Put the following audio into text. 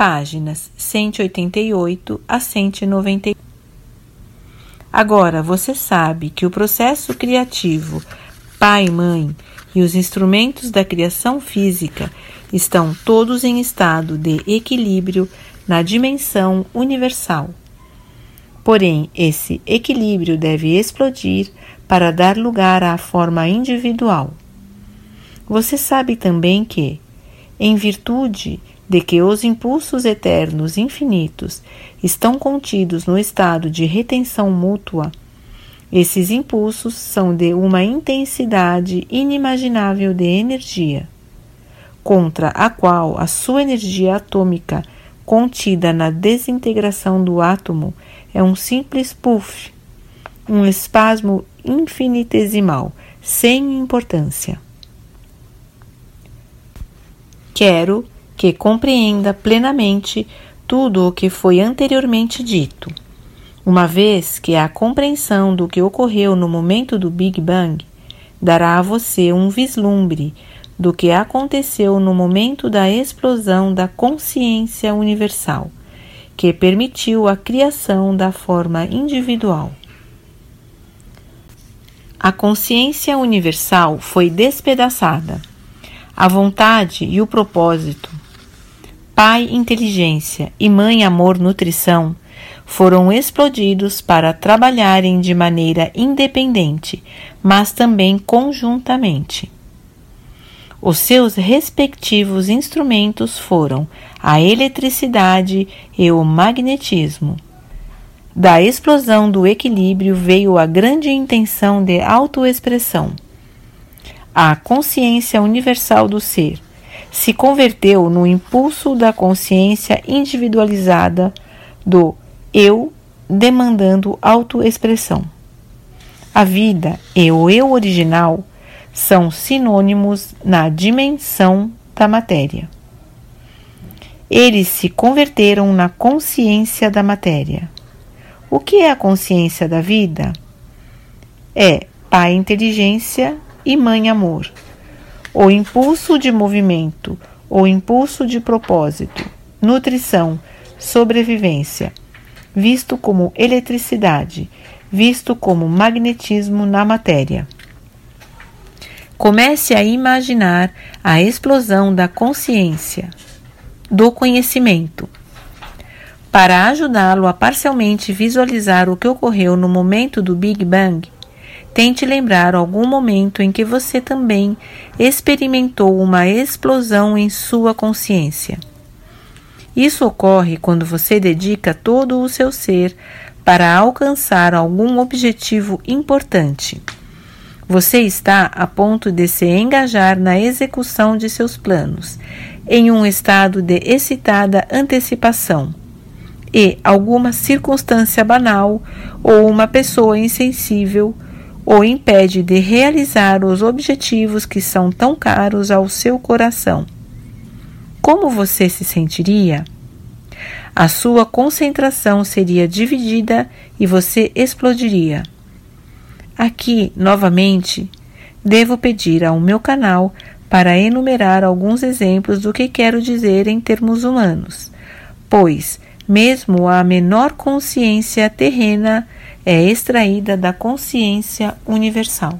páginas 188 a 190. Agora, você sabe que o processo criativo, pai e mãe, e os instrumentos da criação física estão todos em estado de equilíbrio na dimensão universal. Porém, esse equilíbrio deve explodir para dar lugar à forma individual. Você sabe também que, em virtude de que os impulsos eternos infinitos estão contidos no estado de retenção mútua, esses impulsos são de uma intensidade inimaginável de energia, contra a qual a sua energia atômica, contida na desintegração do átomo, é um simples puff, um espasmo infinitesimal, sem importância. Quero que compreenda plenamente tudo o que foi anteriormente dito uma vez que a compreensão do que ocorreu no momento do Big Bang dará a você um vislumbre do que aconteceu no momento da explosão da consciência universal, que permitiu a criação da forma individual. A consciência universal foi despedaçada. A vontade e o propósito, Pai inteligência e Mãe amor nutrição foram explodidos para trabalharem de maneira independente, mas também conjuntamente. Os seus respectivos instrumentos foram a eletricidade e o magnetismo. Da explosão do equilíbrio veio a grande intenção de autoexpressão. A consciência universal do ser se converteu no impulso da consciência individualizada do eu demandando autoexpressão. A vida e o eu original são sinônimos na dimensão da matéria. Eles se converteram na consciência da matéria. O que é a consciência da vida? É pai inteligência e mãe amor. O impulso de movimento, o impulso de propósito, nutrição, sobrevivência visto como eletricidade, visto como magnetismo na matéria. Comece a imaginar a explosão da consciência, do conhecimento. Para ajudá-lo a parcialmente visualizar o que ocorreu no momento do Big Bang, tente lembrar algum momento em que você também experimentou uma explosão em sua consciência. Isso ocorre quando você dedica todo o seu ser para alcançar algum objetivo importante. Você está a ponto de se engajar na execução de seus planos, em um estado de excitada antecipação. E alguma circunstância banal ou uma pessoa insensível o impede de realizar os objetivos que são tão caros ao seu coração como você se sentiria? A sua concentração seria dividida e você explodiria. Aqui, novamente, devo pedir ao meu canal para enumerar alguns exemplos do que quero dizer em termos humanos, pois, mesmo a menor consciência terrena é extraída da consciência universal.